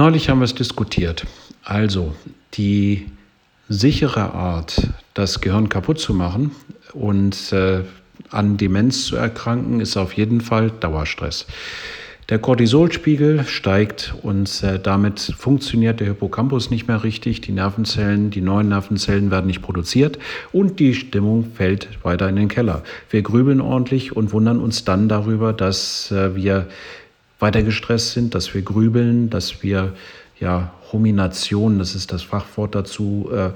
Neulich haben wir es diskutiert. Also die sichere Art, das Gehirn kaputt zu machen und äh, an Demenz zu erkranken, ist auf jeden Fall Dauerstress. Der Cortisolspiegel steigt und äh, damit funktioniert der Hippocampus nicht mehr richtig. Die Nervenzellen, die neuen Nervenzellen werden nicht produziert und die Stimmung fällt weiter in den Keller. Wir grübeln ordentlich und wundern uns dann darüber, dass äh, wir weiter gestresst sind, dass wir grübeln, dass wir ja, Rumination, das ist das Fachwort dazu, äh,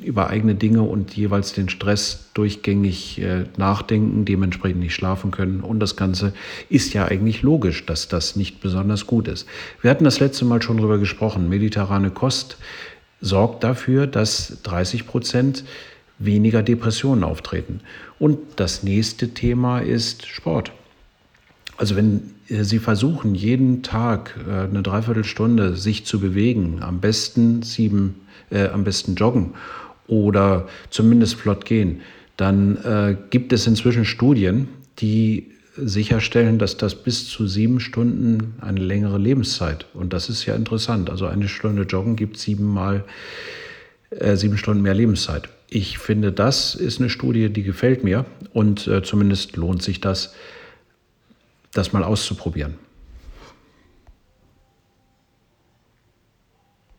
über eigene Dinge und jeweils den Stress durchgängig äh, nachdenken, dementsprechend nicht schlafen können. Und das Ganze ist ja eigentlich logisch, dass das nicht besonders gut ist. Wir hatten das letzte Mal schon darüber gesprochen. Mediterrane Kost sorgt dafür, dass 30 Prozent weniger Depressionen auftreten. Und das nächste Thema ist Sport. Also wenn äh, Sie versuchen, jeden Tag äh, eine Dreiviertelstunde sich zu bewegen, am besten sieben, äh, am besten joggen oder zumindest flott gehen, dann äh, gibt es inzwischen Studien, die sicherstellen, dass das bis zu sieben Stunden eine längere Lebenszeit und das ist ja interessant. Also eine Stunde Joggen gibt siebenmal äh, sieben Stunden mehr Lebenszeit. Ich finde, das ist eine Studie, die gefällt mir und äh, zumindest lohnt sich das das mal auszuprobieren.